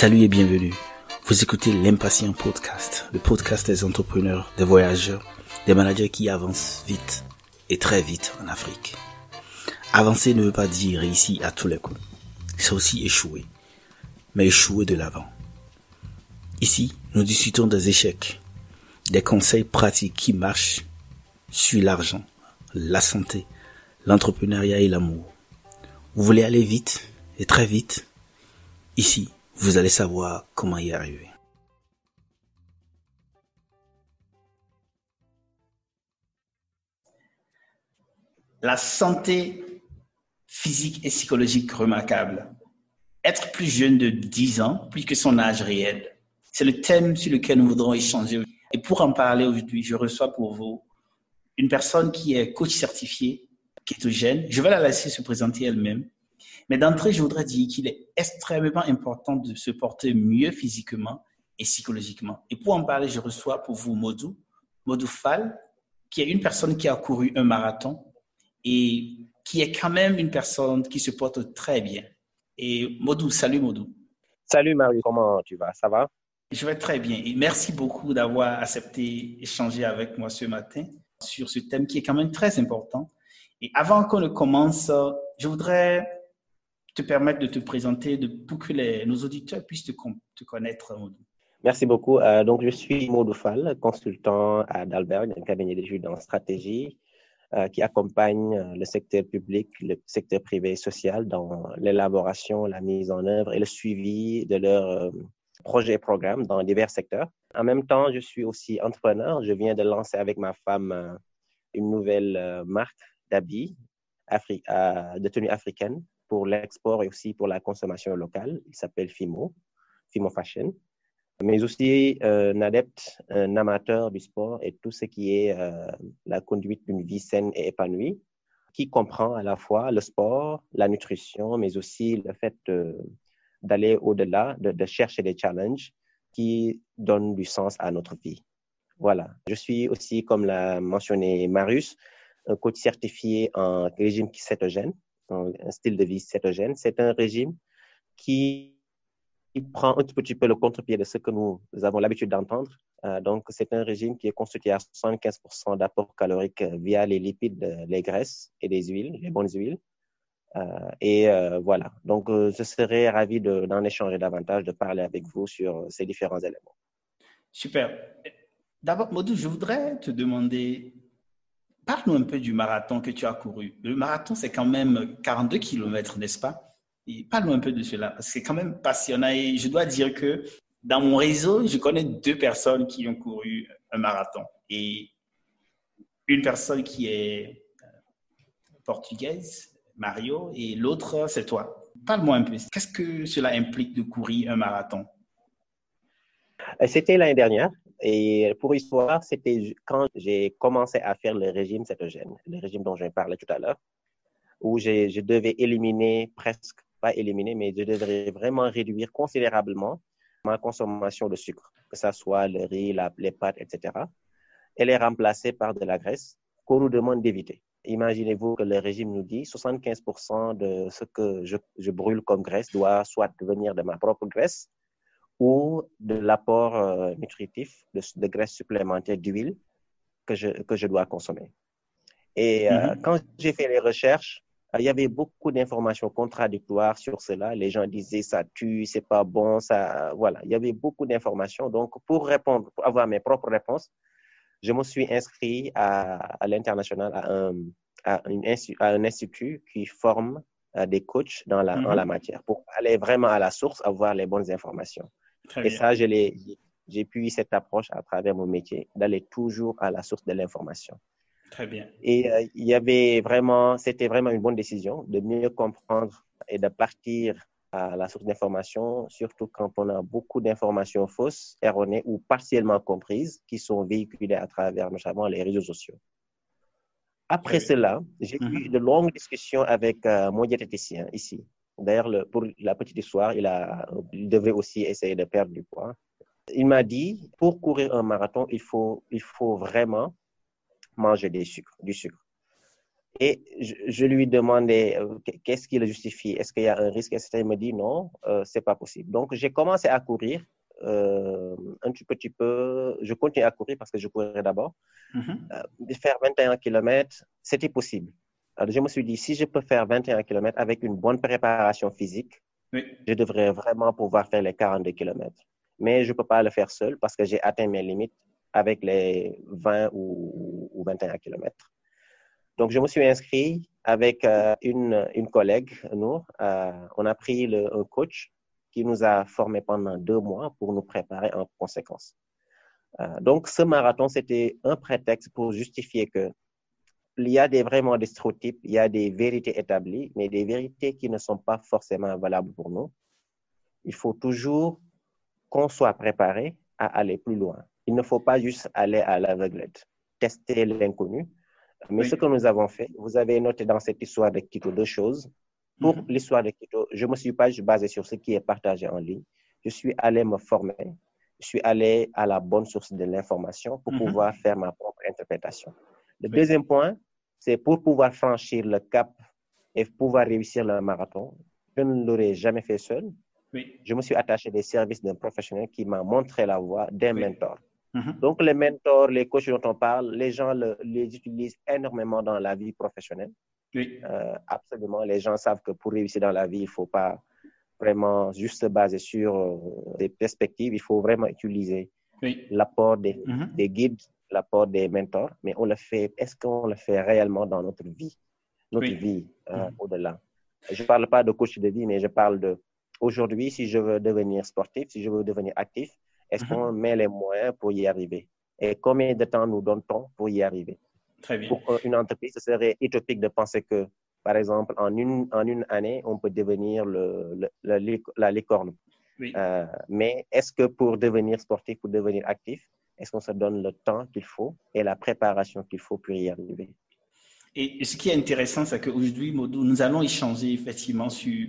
Salut et bienvenue. Vous écoutez l'Impatient Podcast, le podcast des entrepreneurs, des voyageurs, des managers qui avancent vite et très vite en Afrique. Avancer ne veut pas dire réussir à tous les coups. C'est aussi échouer, mais échouer de l'avant. Ici, nous discutons des échecs, des conseils pratiques qui marchent sur l'argent, la santé, l'entrepreneuriat et l'amour. Vous voulez aller vite et très vite Ici, vous allez savoir comment y arriver. La santé physique et psychologique remarquable. Être plus jeune de 10 ans, plus que son âge réel. C'est le thème sur lequel nous voudrons échanger. Et pour en parler aujourd'hui, je reçois pour vous une personne qui est coach certifié, kétogène. Je vais la laisser se présenter elle-même. Mais d'entrée, je voudrais dire qu'il est extrêmement important de se porter mieux physiquement et psychologiquement. Et pour en parler, je reçois pour vous Modou, Modou Fall, qui est une personne qui a couru un marathon et qui est quand même une personne qui se porte très bien. Et Modou, salut Modou. Salut Marie, comment tu vas? Ça va? Je vais très bien et merci beaucoup d'avoir accepté d'échanger avec moi ce matin sur ce thème qui est quand même très important. Et avant qu'on ne commence, je voudrais te permettre de te présenter de, pour que nos auditeurs puissent te, connaître, Merci beaucoup. Euh, donc, je suis Maudou Fall, consultant à Dalberg, un cabinet d'études en stratégie euh, qui accompagne euh, le secteur public, le secteur privé et social dans l'élaboration, la mise en œuvre et le suivi de leurs projets et programmes dans divers secteurs. En même temps, je suis aussi entrepreneur. Je viens de lancer avec ma femme une nouvelle marque d'habits de tenue africaine pour l'export et aussi pour la consommation locale. Il s'appelle FIMO, FIMO Fashion. Mais aussi euh, un adepte, un amateur du sport et tout ce qui est euh, la conduite d'une vie saine et épanouie, qui comprend à la fois le sport, la nutrition, mais aussi le fait d'aller au-delà, de, chercher des challenges qui donnent du sens à notre vie. Voilà. Je suis aussi, comme l'a mentionné Marius, un coach certifié en régime cétogène un style de vie cétogène. C'est un régime qui prend un petit peu le contre-pied de ce que nous avons l'habitude d'entendre. Euh, donc, c'est un régime qui est constitué à 75% d'apport calorique via les lipides, les graisses et les huiles, les bonnes huiles. Euh, et euh, voilà. Donc, je serais ravi d'en échanger davantage, de parler avec vous sur ces différents éléments. Super. D'abord, Modou, je voudrais te demander Parle-nous un peu du marathon que tu as couru. Le marathon, c'est quand même 42 km, n'est-ce pas? Parle-nous un peu de cela, parce que c'est quand même passionnant. Et je dois dire que dans mon réseau, je connais deux personnes qui ont couru un marathon. Et une personne qui est euh, portugaise, Mario, et l'autre, c'est toi. Parle-moi un peu. Qu'est-ce que cela implique de courir un marathon? Euh, C'était l'année dernière. Et pour histoire, c'était quand j'ai commencé à faire le régime cétogène, le régime dont je parlais tout à l'heure, où je devais éliminer presque, pas éliminer, mais je devais vraiment réduire considérablement ma consommation de sucre, que ce soit le riz, les pâtes, etc. Et les remplacer par de la graisse qu'on nous demande d'éviter. Imaginez-vous que le régime nous dit 75% de ce que je, je brûle comme graisse doit soit venir de ma propre graisse, ou de l'apport euh, nutritif de, de, graisse supplémentaire d'huile que je, que je dois consommer. Et euh, mm-hmm. quand j'ai fait les recherches, euh, il y avait beaucoup d'informations contradictoires sur cela. Les gens disaient ça tue, c'est pas bon, ça, voilà. Il y avait beaucoup d'informations. Donc, pour répondre, pour avoir mes propres réponses, je me suis inscrit à, à l'international, à un, à, à un institut qui forme des coachs dans la, dans la mm-hmm. matière pour aller vraiment à la source, avoir les bonnes informations et ça, j'ai pu cette approche à travers mon métier, d'aller toujours à la source de l'information. Très bien. Et euh, il y avait vraiment, c'était vraiment une bonne décision de mieux comprendre et de partir à la source d'information, surtout quand on a beaucoup d'informations fausses, erronées ou partiellement comprises qui sont véhiculées à travers notamment les réseaux sociaux. Après cela, j'ai eu mm-hmm. de longues discussions avec euh, mon diététicien ici, D'ailleurs, pour la petite histoire, il, a, il devait aussi essayer de perdre du poids. Il m'a dit, pour courir un marathon, il faut, il faut vraiment manger des sucres, du sucre. Et je, lui demandais euh, qu'est-ce qui le justifie, est-ce qu'il y a un risque, etc. Il me dit non, euh, c'est pas possible. Donc j'ai commencé à courir euh, un petit peu, je continue à courir parce que je courais d'abord. Mm-hmm. faire 21 km, c'était possible. Alors, je me suis dit, si je peux faire 21 km avec une bonne préparation physique, je devrais vraiment pouvoir faire les 42 km. Mais je ne peux pas le faire seul parce que j'ai atteint mes limites avec les 20 ou, ou 21 km. Donc, je me suis inscrit avec euh, une, une, collègue, nous. Euh, on a pris le, un coach qui nous a formés pendant deux mois pour nous préparer en conséquence. Euh, donc, ce marathon, c'était un prétexte pour justifier que il y a des, vraiment des stéréotypes, il y a des vérités établies, mais des vérités qui ne sont pas forcément valables pour nous. Il faut toujours qu'on soit préparé à aller plus loin. Il ne faut pas juste aller à l'aveuglette, tester l'inconnu. Mais ce que nous avons fait, vous avez noté dans cette histoire de Quito deux choses. Pour mm-hmm. l'histoire de Quito, je ne me suis pas basé sur ce qui est partagé en ligne. Je suis allé me former. Je suis allé à la bonne source de l'information pour mm-hmm. pouvoir faire ma propre interprétation. Le deuxième point, c'est pour pouvoir franchir le cap et pouvoir réussir le marathon. Je ne l'aurais jamais fait seul. Je me suis attaché des services d'un professionnel qui m'a montré la voie d'un mentor. Mm-hmm. Donc, les mentors, les coachs dont on parle, les gens les utilisent énormément dans la vie professionnelle. Oui. Euh, absolument. Les gens savent que pour réussir dans la vie, il ne faut pas vraiment juste se baser sur euh, des perspectives. Il faut vraiment utiliser l'apport des, mm-hmm. des, guides, l'apport des mentors. Mais on le fait, est-ce qu'on le fait réellement dans notre vie, notre vie euh, mm-hmm. au-delà? Je ne parle pas de coach de vie, mais je parle de aujourd'hui, si je veux devenir sportif, si je veux devenir actif, est-ce mhm. qu'on met les moyens pour y arriver? Et combien de temps nous donne-t-on pour y arriver? Très bien. Pour une entreprise, ce serait utopique de penser que, par exemple, en une, en une année, on peut devenir le, la licorne. Oui. Euh, mais est-ce que pour devenir sportif, pour devenir actif, est-ce qu'on se donne le temps qu'il faut et la préparation qu'il faut pour y arriver? Et ce qui est intéressant, c'est qu'aujourd'hui, nous allons échanger effectivement sur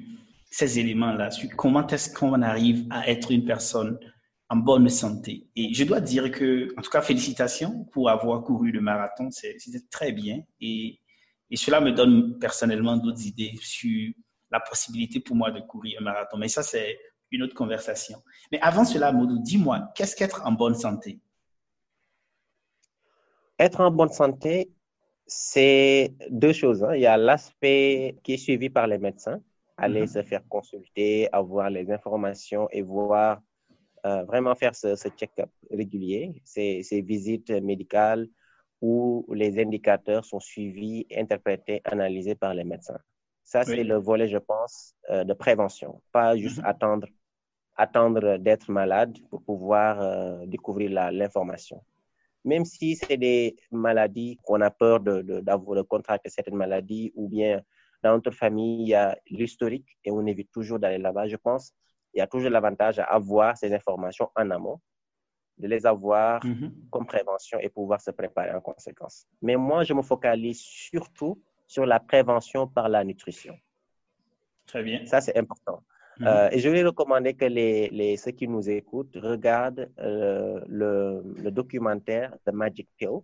ces éléments-là, sur comment est-ce qu'on arrive à être une personne en bonne santé. Et je dois dire que, en tout cas, félicitations pour avoir couru le marathon. C'était très bien. Et, et, cela me donne personnellement d'autres idées sur la possibilité pour moi de courir un marathon. Mais ça, c'est une autre conversation. Mais avant cela, Modou, dis-moi, qu'est-ce qu'être en bonne santé? Être en bonne santé, c'est deux choses. Hein. Il y a l'aspect qui est suivi par les médecins, aller mm-hmm. se faire consulter, avoir les informations et voir euh, vraiment faire ce, check-up régulier, ces, ces, visites médicales où les indicateurs sont suivis, interprétés, analysés par les médecins. Ça, c'est le volet, je pense, euh, de prévention. Pas juste attendre, attendre d'être malade pour pouvoir euh, découvrir l'information. Même si c'est des maladies qu'on a peur de, de, de contracter certaines maladies ou bien dans notre famille, il y a l'historique et on évite toujours d'aller là-bas. Je pense il y a toujours l'avantage à avoir ces informations en amont, de les avoir mhm. comme prévention et pouvoir se préparer en conséquence. Mais moi, je me focalise surtout sur la prévention par la nutrition. Très bien. Ça, c'est important. Mhm. Euh, et je vais recommander que les, les, ceux qui nous écoutent regardent euh, le, le, documentaire The Magic Pill,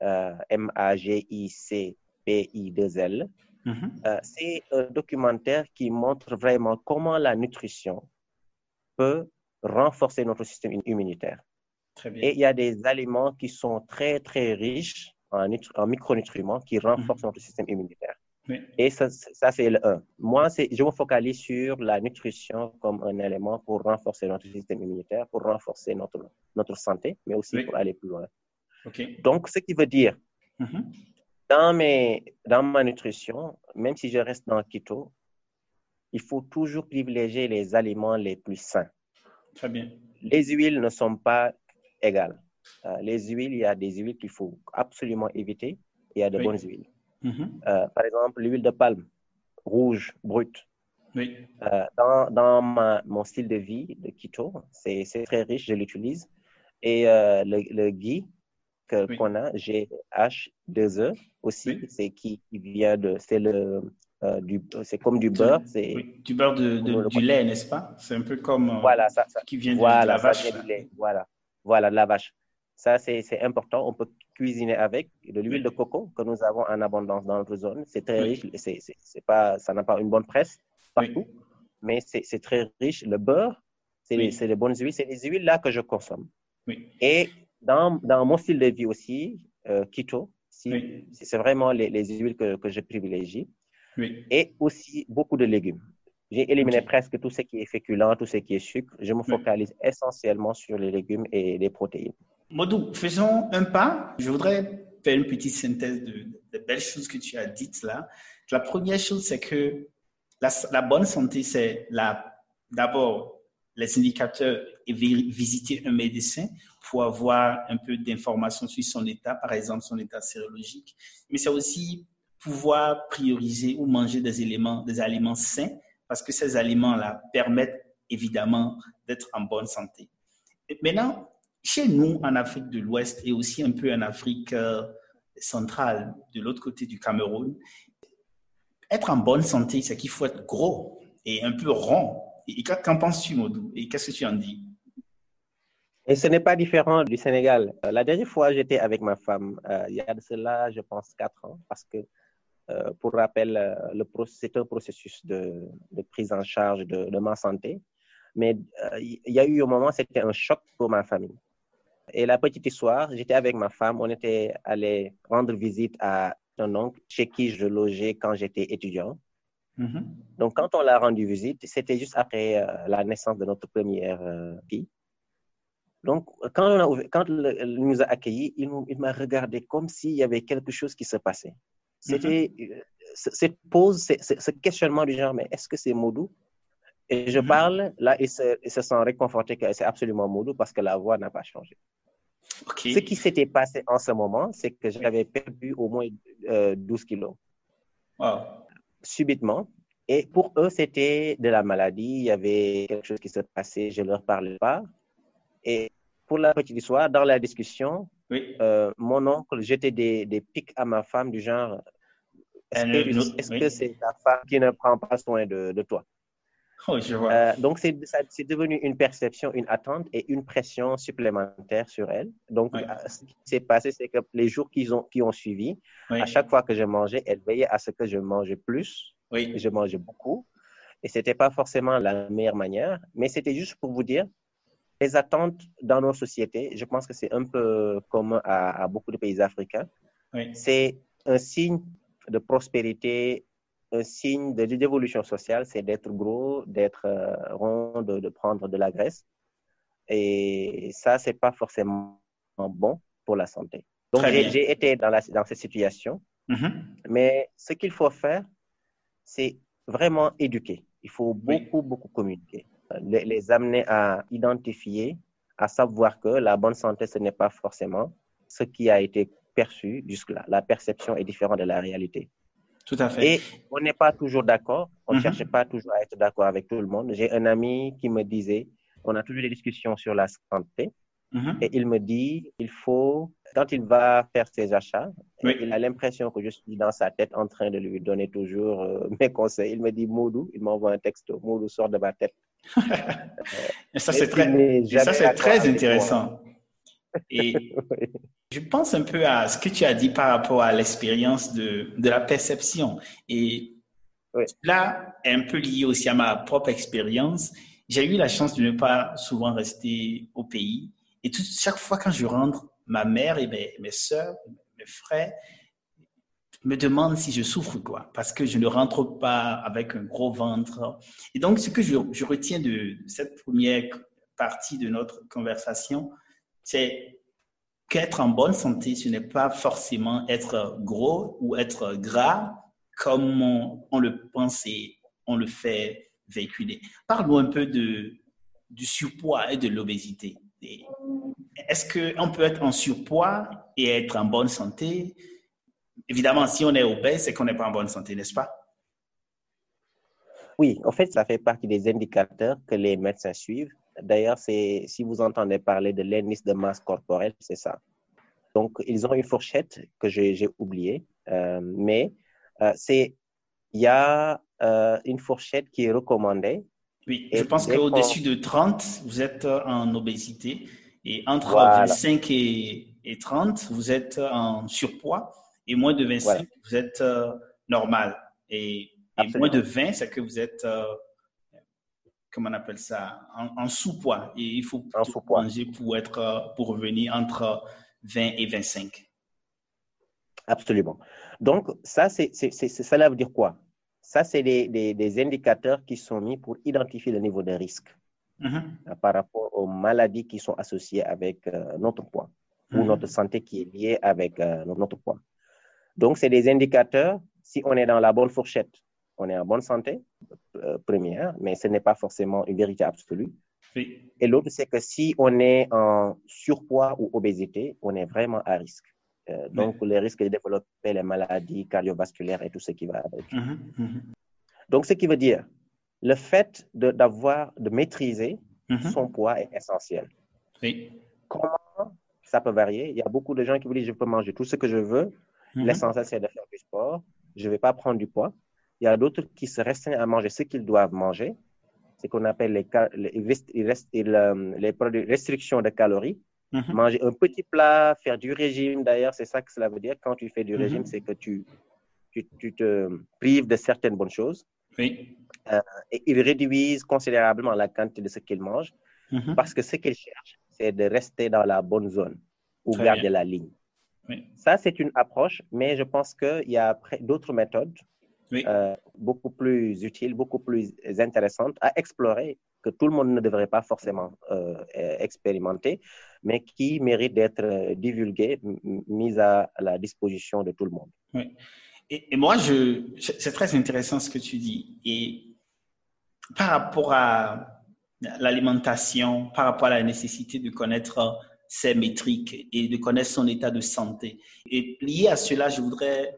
euh, M-A-G-I-C-P-I-2-L. Mhm. c'est un documentaire qui montre vraiment comment la nutrition peut renforcer notre système immunitaire. Et il y a des aliments qui sont très, très riches en, en micronutriments qui mhm. renforcent notre système immunitaire. Et ça, ça c'est le 1. Moi, je me focalise sur la nutrition comme un élément pour renforcer notre système immunitaire, pour renforcer notre, notre santé, mais aussi pour aller plus loin. Donc, ce qui veut dire, mhm. dans, mes, dans ma nutrition, même si je reste dans le keto, il faut toujours privilégier les aliments les plus sains. Très bien. Les huiles ne sont pas égales. Euh, les huiles, il y a des huiles qu'il faut absolument éviter et il y a de bonnes huiles. Mm-hmm. Euh, par exemple, l'huile de palme, rouge, brute. Oui. Euh, dans, dans ma, mon style de vie de keto, c'est très riche, je l'utilise. Et le, le ghee qu'on a, G-H-2-E aussi, c'est qui, qui vient de, c'est le, euh, c'est comme du beurre. C'est du beurre de, du lait, n'est-ce pas? C'est un peu comme euh, voilà, qui vient de, la vache. lait. Voilà, voilà, la vache. Ça, c'est important. On peut cuisiner avec, de l'huile de coco que nous avons en abondance dans notre zone. C'est très riche. C'est, pas, ça n'a pas une bonne presse partout, mais c'est, très riche. Le beurre, c'est, les, bonnes huiles. C'est les huiles là que je consomme. Et dans, dans, mon style de vie aussi, euh, keto, si, c'est vraiment les, les huiles que, que, je privilégie. Et aussi beaucoup de légumes. J'ai éliminé presque tout ce qui est féculent, tout ce qui est sucre. Je me focalise essentiellement sur les légumes et les protéines. Modou, faisons un pas. Je voudrais faire une petite synthèse de, belles choses que tu as dites là. La première chose, c'est que la, bonne santé, c'est d'abord les indicateurs et visiter un médecin pour avoir un peu d'informations sur son état, par exemple son état sérologique. Mais c'est aussi pouvoir prioriser ou manger des éléments, des aliments sains, parce que ces aliments-là permettent évidemment d'être en bonne santé. Maintenant, chez nous, en Afrique de l'Ouest et aussi un peu en Afrique euh, centrale, de l'autre côté du Cameroun, être en bonne santé, c'est qu'il faut être gros et un peu rond. Et qu'en penses-tu, Modou? Et qu'est-ce que tu en dis? Et ce n'est pas différent du Sénégal. Euh, la dernière fois, j'étais avec ma femme, euh, il y a de cela, je pense, quatre ans, parce que, pour rappel, c'est un processus de, prise en charge de, de ma santé. Mais il y a eu un moment, c'était un choc pour ma famille. Et la petite histoire, j'étais avec ma femme, on était allé rendre visite à un oncle chez qui je logeais quand j'étais étudiant. Mm-hmm. Donc, quand on l'a rendu visite, c'était juste après euh, la naissance de notre première euh, fille. Donc, quand, quand il nous a accueillis, il, m'a regardé comme s'il y avait quelque chose qui se passait. C'était mm-hmm. euh, cette pause, ce questionnement du genre, mais est-ce que c'est Modou? Et je mm-hmm. parle, là, il se, il se sent réconforté que c'est absolument Modou parce que la voix n'a pas changé. Ce qui s'était passé en ce moment, c'est que j'avais perdu au moins 12 euh, kilos. Subitement. Et pour eux, c'était de la maladie. Il y avait quelque chose qui se passait. Je ne leur parlais pas. Et pour la petite histoire, dans la discussion, euh, mon oncle jetait des, des pics à ma femme du genre Est-ce que c'est ta femme qui ne prend pas soin de, de toi? Oh, euh, donc, c'est devenu une perception, une attente et une pression supplémentaire sur elle. Donc, euh, ce qui s'est passé, c'est que les jours qui ont, qui ont suivi, à chaque fois que je mangeais, elle veillait à ce que je mangeais plus. Oui. Je mangeais beaucoup. Et ce n'était pas forcément la meilleure manière, mais c'était juste pour vous dire, les attentes dans nos sociétés, je pense que c'est un peu commun à, à beaucoup de pays africains. C'est un signe de prospérité un signe de l'évolution sociale, c'est d'être gros, d'être euh, rond, de, prendre de la graisse. Et ça, c'est pas forcément bon pour la santé. Donc, j'ai été dans, la, dans cette situation. Mm-hmm. Mais ce qu'il faut faire, c'est vraiment éduquer. Il faut beaucoup, beaucoup communiquer. Les, les, amener à identifier, à savoir que la bonne santé, ce n'est pas forcément ce qui a été perçu jusque-là. La perception est différente de la réalité. Tout à fait. Et on n'est pas toujours d'accord. On ne mhm. cherche pas toujours à être d'accord avec tout le monde. J'ai un ami qui me disait, on a toujours des discussions sur la santé. Mhm. Et il me dit, il faut, quand il va faire ses achats, il a l'impression que je suis dans sa tête en train de lui donner toujours euh, mes conseils. Il me dit, Moudou, il m'envoie un texto, Moudou sort de ma tête. et ça, c'est très, ça, très intéressant. Et je pense un peu à ce que tu as dit par rapport à l'expérience de, de la perception. Et là, un peu lié aussi à ma propre expérience, j'ai eu la chance de ne pas souvent rester au pays. Et tout, chaque fois quand je rentre, ma mère et mes, mes soeurs, mes frères me demandent si je souffre quoi, parce que je ne rentre pas avec un gros ventre. Et donc, ce que je, je retiens de cette première partie de notre conversation, c'est qu'être en bonne santé, ce n'est pas forcément être gros ou être gras comme on, le pense et on le fait véhiculer. Parle-nous un peu de, du surpoids et de l'obésité. Est-ce qu'on peut être en surpoids et être en bonne santé? Évidemment, si on est obèse, c'est qu'on n'est pas en bonne santé, n'est-ce pas? Oui, en fait, ça fait partie des indicateurs que les médecins suivent D'ailleurs, si vous entendez parler de l'indice de masse corporelle, c'est ça. Donc, ils ont une fourchette que j'ai oubliée, euh, mais euh, c'est il y a euh, une fourchette qui est recommandée. Oui, je pense qu'au-dessus de 30, vous êtes en obésité et entre 25 et et 30, vous êtes en surpoids. Et moins de 25, vous êtes normal. Et, moins de 20, c'est que vous êtes, comment on appelle ça, en, sous-poids. Et il faut manger pour, être, euh, pour revenir entre 20 et 25. Absolument. Donc, ça, c'est, cela veut dire quoi? Ça, c'est des, indicateurs qui sont mis pour identifier le niveau de risque mm-hmm. par rapport aux maladies qui sont associées avec notre poids ou mm-hmm. notre santé qui est liée avec notre poids. Donc, c'est des indicateurs. Si on est dans la bonne fourchette, on est en bonne santé, euh, première, mais ce n'est pas forcément une vérité absolue. Et l'autre, c'est que si on est en surpoids ou obésité, on est vraiment à risque. Euh, donc, les risques de développer les maladies cardiovasculaires et tout ce qui va avec. Mm-hmm, mm-hmm. Donc, ce qui veut dire, le fait d'avoir, de, maîtriser mm-hmm. son poids est essentiel. Comment? Ça peut varier Il y a beaucoup de gens qui vous disent, je peux manger tout ce que je veux. L'essentiel, c'est de faire du sport. Je ne vais pas prendre du poids. Il y a d'autres qui se restreignent à manger ce qu'ils doivent manger. C'est qu'on appelle les, les, les, restrictions de calories. Mhm. Manger un petit plat, faire du régime. D'ailleurs, c'est ça que cela veut dire. Quand tu fais du mhm. régime, c'est que tu, tu, tu, te prives de certaines bonnes choses. Oui. Euh, et ils réduisent considérablement la quantité de ce qu'ils mangent parce que ce qu'ils cherchent, c'est de rester dans la bonne zone ou garder la ligne. Ça, c'est une approche, mais je pense qu'il y a d'autres méthodes euh, beaucoup plus utiles, beaucoup plus intéressantes à explorer, que tout le monde ne devrait pas forcément euh, expérimenter, mais qui méritent d'être divulguées, mises à la disposition de tout le monde. Oui. Et, moi, je, c'est très intéressant ce que tu dis. Et par rapport à l'alimentation, par rapport à la nécessité de connaître ses métriques et de connaître son état de santé. Et lié à cela, je voudrais,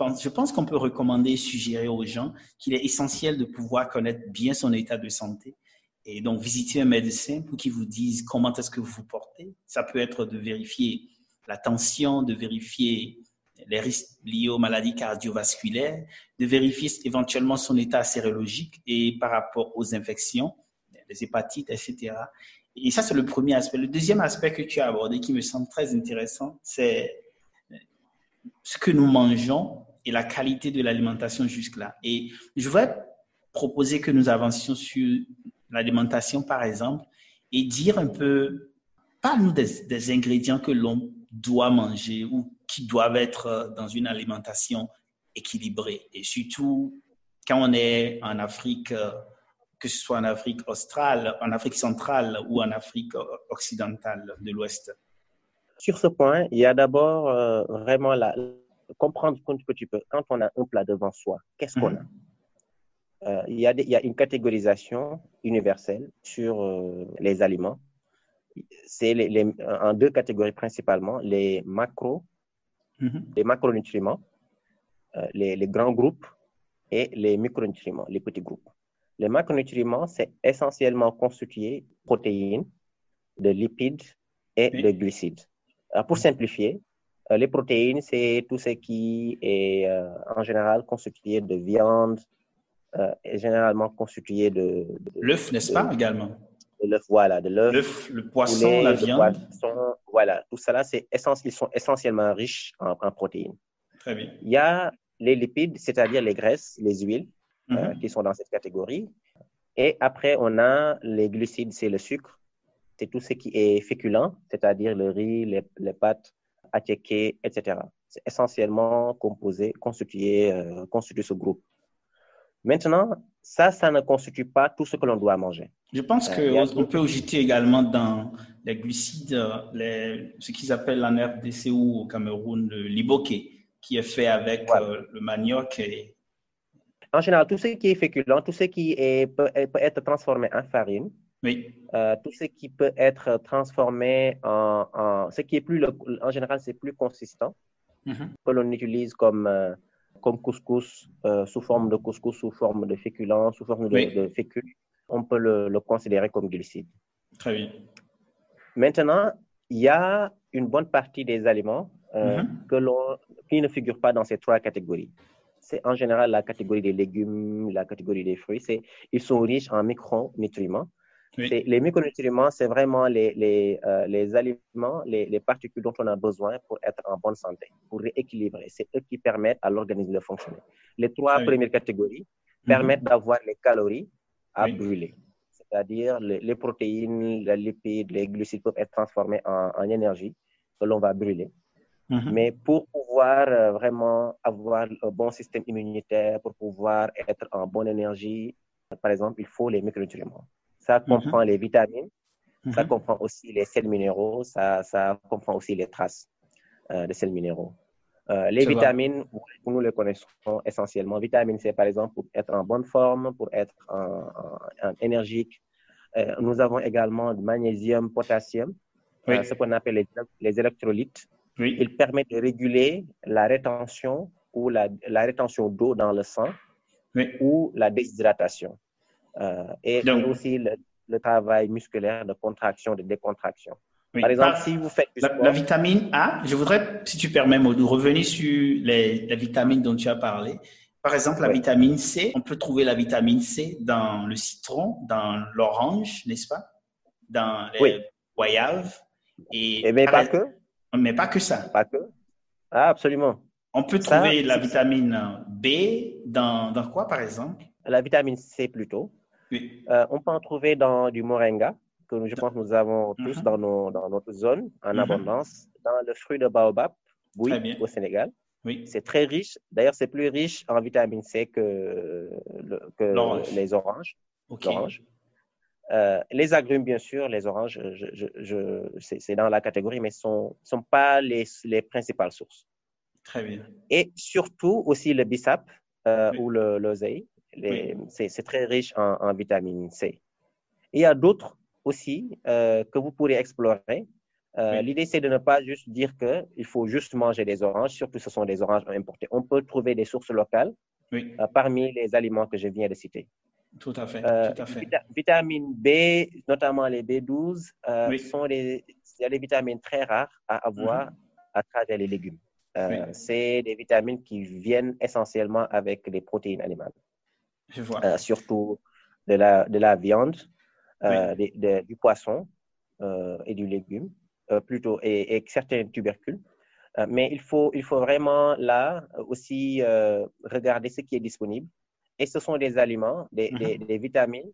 je pense qu'on peut recommander et suggérer aux gens qu'il est essentiel de pouvoir connaître bien son état de santé. Et donc, visiter un médecin pour qu'il vous dise comment est-ce que vous vous portez. Ça peut être de vérifier la tension, de vérifier les risques liés aux maladies cardiovasculaires, de vérifier éventuellement son état sérologique et par rapport aux infections, les hépatites, etc. Et ça, c'est le premier aspect. Le deuxième aspect que tu as abordé qui me semble très intéressant, c'est ce que nous mangeons et la qualité de l'alimentation jusque-là. Et je voudrais proposer que nous avancions sur l'alimentation, par exemple, et dire un peu, parle-nous des, ingrédients que l'on doit manger ou qui doivent être dans une alimentation équilibrée. Et surtout, quand on est en Afrique euh, que ce soit en Afrique australe, en Afrique centrale ou en Afrique occidentale de l'Ouest Sur ce point, il y a d'abord euh, vraiment la, comprendre que tu peux, quand on a un plat devant soi, qu'est-ce qu'on a? Mhm. euh, il, y a y a une catégorisation universelle sur euh, les aliments. C'est les, en deux catégories principalement, les macros, mhm. les macronutriments, les, les grands groupes et les micronutriments, les petits groupes. Les macronutriments, c'est essentiellement constitué de protéines, de lipides et de glucides. pour simplifier, euh, les protéines, c'est tout ce qui est euh, en général constitué de viande, euh, et généralement constitué de... l'œuf, n'est-ce pas, également? de l'œuf, voilà, de l'œuf. le poisson, la viande. voilà, tout cela, c'est ils sont essentiellement riches en, en, protéines. Très bien. Il y a les lipides, c'est-à-dire les graisses, les huiles, euh, mhm. qui sont dans cette catégorie. Et après, on a les glucides, c'est le sucre. C'est tout ce qui est féculent, c'est-à-dire le riz, les, les pâtes, attiéké, etc. C'est essentiellement composé, constitué, euh, constitué ce groupe. Maintenant, ça, ça ne constitue pas tout ce que l'on doit manger. Je pense euh, qu'on peut ajouter également dans les glucides les, ce qu'ils appellent en RDC ou au Cameroun le liboké, qui est fait avec le manioc et, en général, tout ce qui est féculent, tout ce qui est, peut, être transformé en farine, oui. Euh, tout ce qui peut être transformé en, ce qui est plus, en général, c'est plus consistant, mm-hmm. que l'on utilise comme, euh, comme couscous, euh, sous forme de couscous, sous forme de féculent, sous forme de, fécule, on peut le, considérer comme glucide. Très bien. Maintenant, il y a une bonne partie des aliments mm-hmm. que l'on, qui ne figurent pas dans ces trois catégories c'est en général la catégorie des légumes, la catégorie des fruits. C'est, ils sont riches en micronutriments. Les micronutriments, c'est vraiment les, les, euh, les aliments, les, les, particules dont on a besoin pour être en bonne santé, pour rééquilibrer. C'est eux qui permettent à l'organisme de fonctionner. Les trois premières catégories mhm. permettent d'avoir les calories à brûler. C'est-à-dire les, protéines, les lipides, les glucides peuvent être transformés en, en énergie que l'on va brûler. Mhm. Mais pour pouvoir euh, vraiment avoir un bon système immunitaire, pour pouvoir être en bonne énergie, par exemple, il faut les micronutriments. Ça mhm. comprend les vitamines, ça mhm. comprend aussi les sels minéraux, ça, ça comprend aussi les traces euh, de sels minéraux. Euh, les vitamines, nous les connaissons essentiellement. Vitamine C, par exemple, pour être en bonne forme, pour être en, énergique. Euh, nous avons également du magnésium, potassium, ce qu'on appelle les, les électrolytes. Oui. Ils permettent de réguler la rétention ou la, la rétention d'eau dans le sang ou la déshydratation. Euh, et aussi le, travail musculaire de contraction, de décontraction. Par exemple, si vous faites la, vitamine A, je voudrais, si tu permets, de revenir sur les, les, vitamines dont tu as parlé. Par exemple, la vitamine C, on peut trouver la vitamine C dans le citron, dans l'orange, n'est-ce pas? Dans les goyaves. Et, et mais pas que. Mais pas que ça. Pas que. Ah, absolument. On peut trouver la vitamine B dans, dans quoi, par exemple? La vitamine C plutôt. Euh, on peut en trouver dans du moringa, que je pense que nous avons tous mhm. dans, nos, dans, notre zone en mhm. abondance, dans le fruit de baobab, oui, au Sénégal. Oui. C'est très riche. D'ailleurs, c'est plus riche en vitamine C que, que les oranges. Euh, les agrumes, bien sûr, les oranges, je, je, c'est dans la catégorie, mais ce ne sont, pas les, les, principales sources. Très bien. Et surtout aussi le bissap euh, ou le c'est très riche en, vitamine C. il y a d'autres aussi euh, que vous pourrez explorer. Euh, l'idée, c'est de ne pas juste dire qu'il faut juste manger des oranges, surtout ce sont des oranges importées. On peut trouver des sources locales euh, parmi les aliments que je viens de citer. Tout à fait. Tout à fait. vitamine B, notamment les B12, sont des, des vitamines très rares à avoir mm-hmm. à travers les légumes. C'est des vitamines qui viennent essentiellement avec les protéines animales. Euh, surtout de la, de la viande, euh, du poisson euh, et du légume, plutôt, et, certains tubercules. mais il faut, il faut vraiment là aussi regarder ce qui est disponible. Et ce sont des aliments, des, des, mhm. vitamines.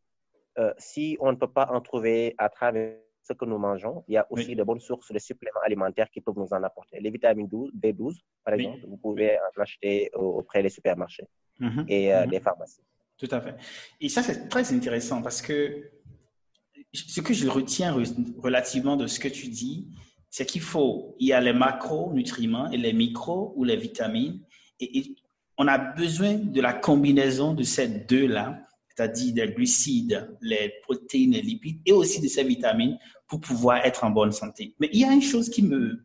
si on ne peut pas en trouver à travers ce que nous mangeons, il y a aussi de bonnes sources de suppléments alimentaires qui peuvent nous en apporter. Les vitamines 12, B12, par exemple, vous pouvez en acheter auprès des supermarchés mhm. et mhm. des pharmacies. Tout à fait. Et ça, c'est très intéressant parce que ce que je retiens relativement de ce que tu dis, c'est qu'il faut, il y a les macronutriments et les micros ou les vitamines. Et, on a besoin de la combinaison de ces deux-là, c'est-à-dire des glucides, les protéines, les lipides et aussi de ces vitamines pour pouvoir être en bonne santé. Mais il y a une chose qui me,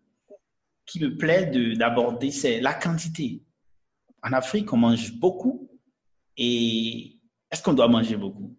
qui me plaît d'aborder, c'est la quantité. En Afrique, on mange beaucoup, et est-ce qu'on doit manger beaucoup?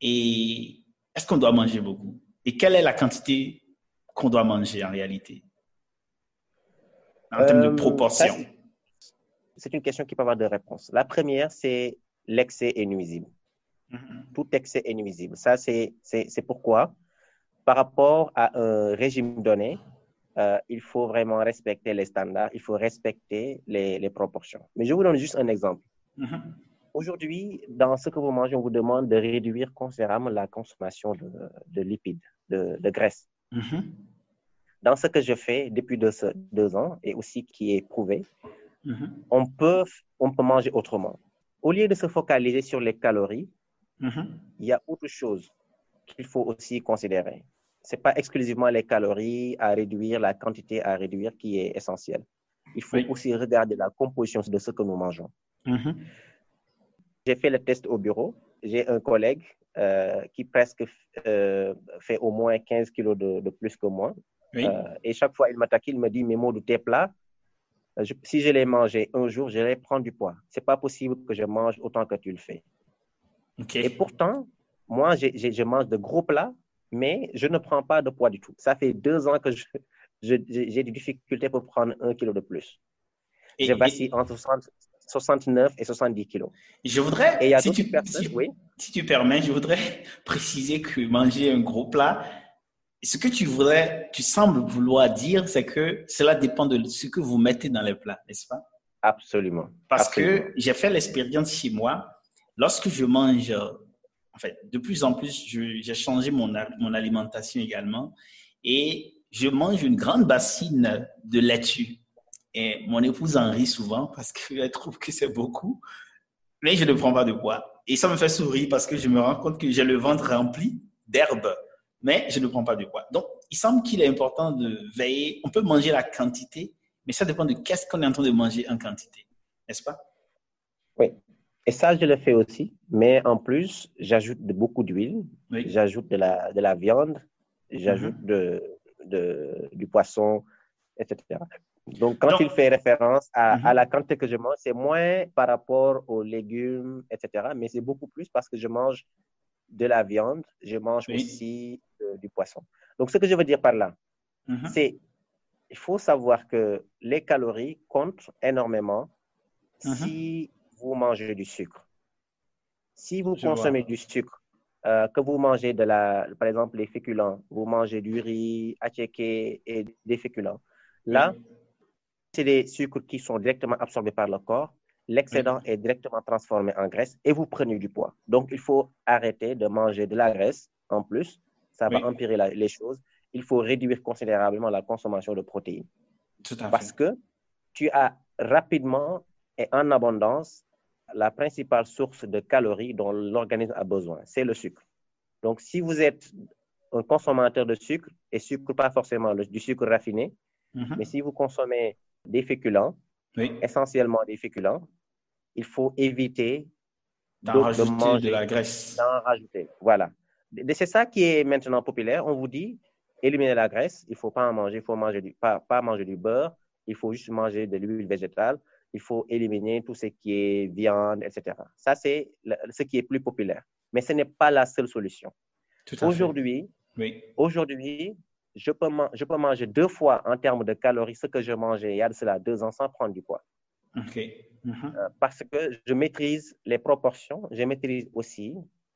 Et est-ce qu'on doit manger beaucoup? Et quelle est la quantité qu'on doit manger en réalité? En termes de euh, proportion. C'est une question qui peut avoir deux réponses. La première, c'est l'excès est nuisible. Mm-hmm. Tout excès est nuisible. Ça, c'est pourquoi, par rapport à un régime donné, euh, il faut vraiment respecter les standards, il faut respecter les, les proportions. Mais je vous donne juste un exemple. Mm-hmm. Aujourd'hui, dans ce que vous mangez, on vous demande de réduire considérablement la consommation de, de lipides, de, graisse. Mhm. Dans ce que je fais depuis deux, deux ans et aussi qui est prouvé, Mhm. on, peut, on peut manger autrement. Au lieu de se focaliser sur les calories, Mhm. il y a autre chose qu'il faut aussi considérer. Ce n'est pas exclusivement les calories à réduire, la quantité à réduire qui est essentielle. Il faut Oui. aussi regarder la composition de ce que nous mangeons. Mhm. J'ai fait le test au bureau. J'ai un collègue euh, qui presque euh, fait au moins 15 kilos de, de plus que moi. Oui. Euh, et chaque fois, il m'attaque, il me dit, mes mots de tes plats, je- si je les mangeais un jour, je vais prendre du poids. C'est pas possible que je mange autant que tu le fais. Et pourtant, moi, je mange de gros plats, mais je ne prends pas de poids du tout. Ça fait deux ans que j'ai des difficultés pour prendre un kilo de plus. Et- je et- vacille entre 60 69 et 70 kilos. je voudrais, Et il y a si tu, si- oui. si tu permets, je voudrais préciser que manger un gros plat, ce que tu voudrais, tu sembles vouloir dire, c'est que cela dépend de ce que vous mettez dans les plats, n'est-ce pas? Absolument. Parce Absolument. que j'ai fait l'expérience chez moi. Lorsque je mange, en fait, de plus en plus, j'ai changé mon, mon alimentation également et je mange une grande bassine de laitue. Et mon épouse en rit souvent parce qu'elle trouve que c'est beaucoup, mais je ne prends pas de poids. Et ça me fait sourire parce que je me rends compte que j'ai le ventre rempli d'herbe, mais je ne prends pas de poids. Donc, il semble qu'il est important de veiller. On peut manger la quantité, mais ça dépend de qu'est-ce qu'on est en train de manger en quantité, n'est-ce pas? Oui. Et ça, je le fais aussi. Mais en plus, j'ajoute beaucoup d'huile, Oui. j'ajoute de la, de la viande, j'ajoute Mm-hmm. de, de, du poisson, etc. Donc, quand il fait référence à, Mhm. à la quantité que je mange, c'est moins par rapport aux légumes, etc. Mais c'est beaucoup plus parce que je mange de la viande, je mange Oui. aussi euh, du poisson. Donc, ce que je veux dire par là, Mhm. c'est il faut savoir que les calories comptent énormément Mhm. si vous mangez du sucre. Si vous Je consommez vois. du sucre, euh, que vous mangez de la, par exemple les féculents, vous mangez du riz, attiéké et des féculents. Là, c'est des sucres qui sont directement absorbés par le corps. L'excédent est directement transformé en graisse et vous prenez du poids. Donc, il faut arrêter de manger de la graisse en plus. Ça va Oui. empirer la- les choses. Il faut réduire considérablement la consommation de protéines Tout à parce que tu as rapidement et en abondance la principale source de calories dont l'organisme a besoin, c'est le sucre. Donc, si vous êtes un consommateur de sucre, et sucre pas forcément le- du sucre raffiné, Mhm. mais si vous consommez des féculents, Oui, essentiellement des féculents, il faut éviter d'en de- de rajouter de manger. la graisse. d'en rajouter. Voilà. C'est ça qui est maintenant populaire. On vous dit, éliminer la graisse, il faut pas en manger, il faut manger du, pas, pas manger du beurre, il faut juste manger de l'huile végétale, il faut éliminer tout ce qui est viande, etc. Ça, c'est ce qui est plus populaire. Mais ce n'est pas la seule solution. Aujourd'hui, Oui. aujourd'hui, je peux, man- je peux manger deux fois en termes de calories ce que je mangeais il y a de cela deux ans sans prendre du poids. Mhm. Euh, Parce que je maîtrise les proportions, je maîtrise aussi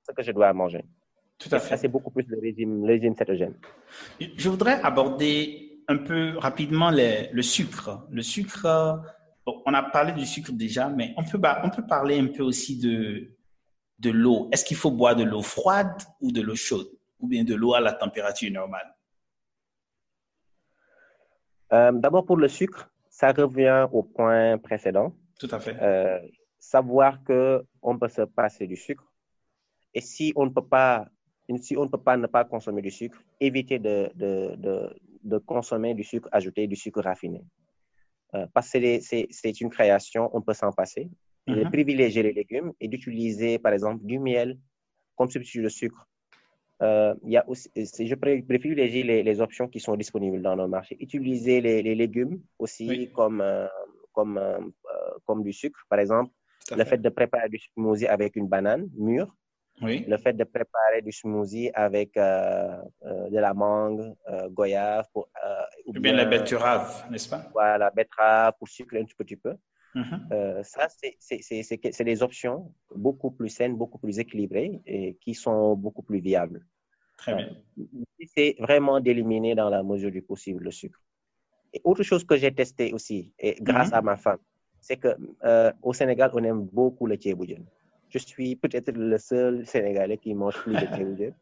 ce que je dois manger. Tout à Et ça, c'est beaucoup plus le régime, le régime cétogène. Je voudrais aborder un peu rapidement les- le sucre. Le sucre, on a parlé du sucre déjà, mais on peut, on peut parler un peu aussi de, de l'eau. Est-ce qu'il faut boire de l'eau froide ou de l'eau chaude ou bien de l'eau à la température normale? Euh, D'abord, pour le sucre, ça revient au point précédent. Tout à fait. Euh, savoir qu'on peut se passer du sucre. Et si on ne peut pas, si on ne peut pas ne pas consommer du sucre, éviter de, de, de, de consommer du sucre ajouté, du sucre raffiné. Euh, parce que c'est une création, on peut s'en passer. De Mhm. privilégier les légumes et d'utiliser, par exemple, du miel comme substitut de sucre. Euh, il y a aussi, c'est- je privilégie les, les options qui sont disponibles dans le marché. Utiliser les, les légumes aussi Oui. comme, euh, comme, euh, euh, comme du sucre. Par exemple, le fait. fait de préparer du smoothie avec une banane mûre, Oui. le fait de préparer du smoothie avec euh, euh, de la mangue, euh, goyave, pour, ou Ou bien la betterave, n'est-ce pas? Voilà, betterave pour sucrer un petit peu. Mhm. Euh, ça, c'est- des options beaucoup plus saines, beaucoup plus équilibrées et qui sont beaucoup plus viables. Très bien. C'est vraiment d'éliminer dans la mesure du possible le sucre. Et autre chose que j'ai testé aussi, et grâce Mhm. à ma femme, c'est que au Sénégal, on aime beaucoup le thieboudienne. Je suis peut-être le seul Sénégalais qui mange plus de thieboudienne.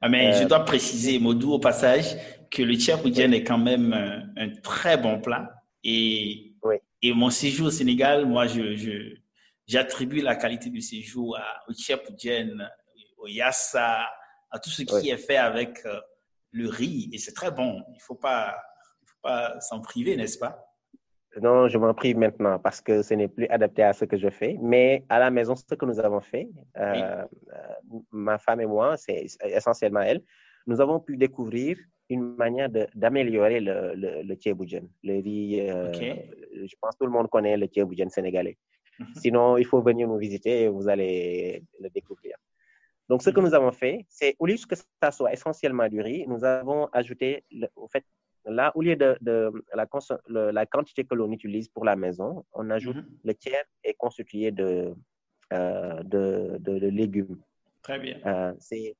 Ah, mais je dois préciser, Modou, au passage, que le tchèque est quand même un, très bon plat. Et, et mon séjour au Sénégal, moi, je, j'attribue la qualité du séjour à, au tchèque au yassa, à tout ce qui est fait avec le riz. Et c'est très bon. Il ne faut pas s'en priver, n'est-ce pas? Non, je m'en prive maintenant parce que ce n'est plus adapté à ce que je fais. Mais à la maison, ce que nous avons fait, euh, ma femme et moi, c'est essentiellement elle, nous avons pu découvrir une manière d'améliorer le, le, le le riz. Euh, je pense que tout le monde connaît le tchéboujen sénégalais. Mhm. Sinon, il faut venir nous visiter et vous allez le découvrir. Donc, ce que mhm. nous avons fait, c'est au lieu que ça soit essentiellement du riz, nous avons ajouté, au fait, Là, au lieu de, la, la, quantité que l'on utilise pour la maison, on ajoute mhm. le tiers est constitué de, euh, de, légumes. Très bien. Euh, c'est,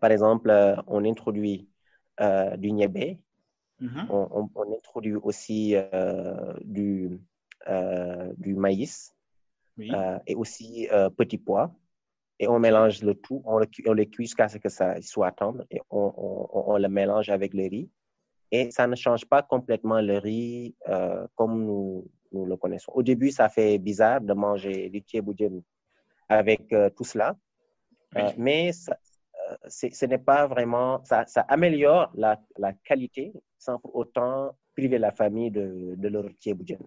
par exemple, euh, on introduit du niébé, mhm. on, introduit aussi du, du maïs et aussi petit pois. Et on mélange le tout, on le, on le cuit jusqu'à ce que ça soit tendre et on, on, le mélange avec le riz et ça ne change pas complètement le riz euh, comme nous, nous, le connaissons. Au début, ça fait bizarre de manger du thieboudjen avec euh, tout cela, euh, mais ça, ce n'est pas vraiment, ça, ça améliore la, la, qualité sans pour autant priver la famille de, de leur thieboudjen.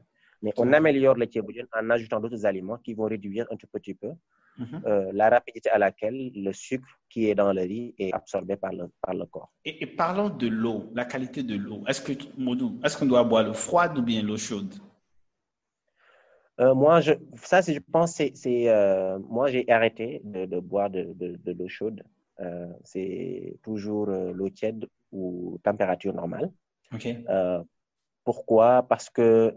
Mais on améliore le thieboudjen en ajoutant d'autres aliments qui vont réduire un tout petit peu Mhm. Euh, la rapidité à laquelle le sucre qui est dans le riz est absorbé par le, par le corps. Et, parlons de l'eau, la qualité de l'eau. Est-ce que est-ce qu'on doit boire l'eau froide ou bien l'eau chaude? Euh, moi, je, ça, je pense, c'est, euh, moi, j'ai arrêté de, boire de, de, l'eau chaude. c'est toujours l'eau tiède ou température normale. Ok. pourquoi? Parce que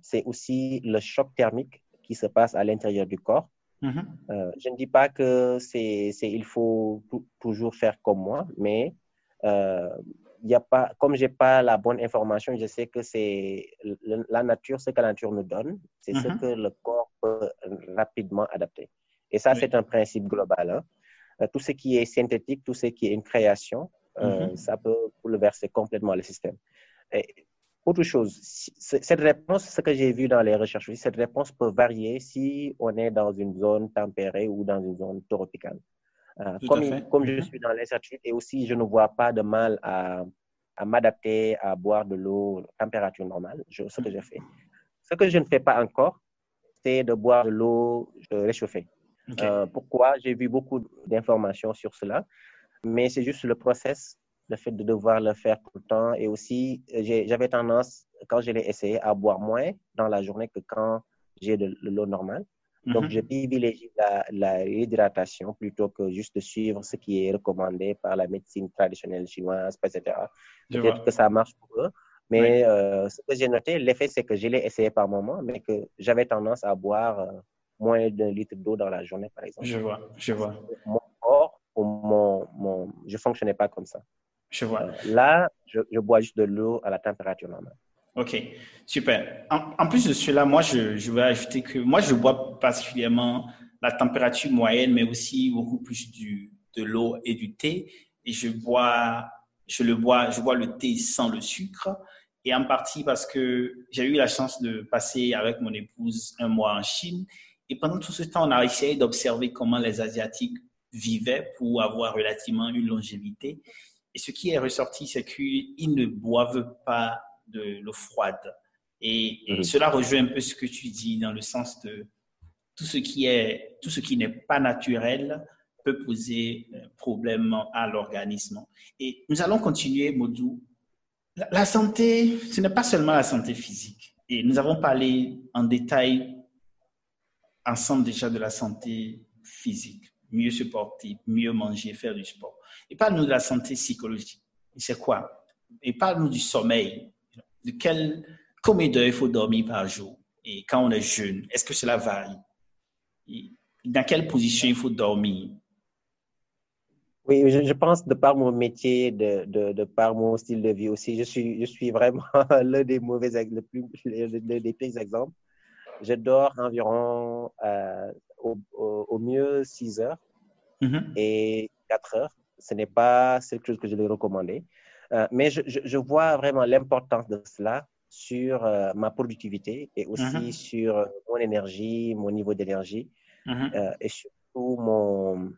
c'est aussi le choc thermique qui se passe à l'intérieur du corps Mm-hmm. Euh, je ne dis pas que c'est, il faut toujours faire comme moi, mais euh, y a pas, comme j'ai pas la bonne information, je sais que c'est la nature, ce que la nature nous donne, c'est ce mm-hmm. que le corps peut rapidement adapter. Et ça, c'est un principe global. Hein. Euh, tout ce qui est synthétique, tout ce qui est une création, euh, mm-hmm. ça peut bouleverser complètement le système. Et autre chose, cette réponse, ce que j'ai vu dans les recherches, cette réponse peut varier si on est dans une zone tempérée ou dans une zone tropicale. Euh, comme, comme je mhm. suis dans l'incertitude et aussi je ne vois pas de mal à, à m'adapter à boire de l'eau température normale, je, ce que je fais. Ce que je ne fais pas encore, c'est de boire de l'eau réchauffée. Euh, pourquoi? J'ai vu beaucoup d'informations sur cela, mais c'est juste le process le fait de devoir le faire tout le temps. Et aussi, j'avais tendance, quand je l'ai essayé, à boire moins dans la journée que quand j'ai de, l'eau normale. Donc, mhm. je privilégie la, réhydratation plutôt que juste de suivre ce qui est recommandé par la médecine traditionnelle chinoise, etc. Peut-être que ça marche pour eux. Mais euh, ce que j'ai noté, l'effet, c'est que je l'ai essayé par moment, mais que j'avais tendance à boire euh, moins d'un litre d'eau dans la journée, par exemple. Je vois, je vois. Mon corps, mon, mon, je fonctionnais pas comme ça. Je vois. Là, je, bois juste de l'eau à la température normale. OK, super. En, plus de cela, moi, je, je vais ajouter que moi, je bois particulièrement la température moyenne, mais aussi beaucoup plus du, de l'eau et du thé. Et je bois, je le bois, je bois le thé sans le sucre. Et en partie parce que j'ai eu la chance de passer avec mon épouse un mois en Chine. Et pendant tout ce temps, on a essayé d'observer comment les Asiatiques vivaient pour avoir relativement une longévité. Et ce qui est ressorti, c'est qu'ils ne boivent pas de l'eau froide. Et, mhm. cela rejoint un peu ce que tu dis dans le sens de tout ce qui est, tout ce qui n'est pas naturel peut poser euh, problème à l'organisme. Et nous allons continuer, Modou. La, la santé, ce n'est pas seulement la santé physique. Et nous avons parlé en détail ensemble déjà de la santé physique mieux se porter, mieux manger, faire du sport. Et parle-nous de la santé psychologique. C'est quoi? Et parle-nous du sommeil. De quel, combien d'heures il faut dormir par jour? Et quand on est jeune, est-ce que cela varie? Dans quelle position il faut dormir? Oui, je, pense de par mon métier, de, de, par mon style de vie aussi, je suis, je suis vraiment l'un des mauvais, le plus, des pires exemples. Je dors environ euh, au, mieux 6 heures. Mm-hmm. Et 4 heures. Ce n'est pas quelque chose que je vais recommander. Euh, mais je, je, vois vraiment l'importance de cela sur euh, ma productivité et aussi mm-hmm. sur mon énergie, mon niveau d'énergie mm-hmm. et surtout mon,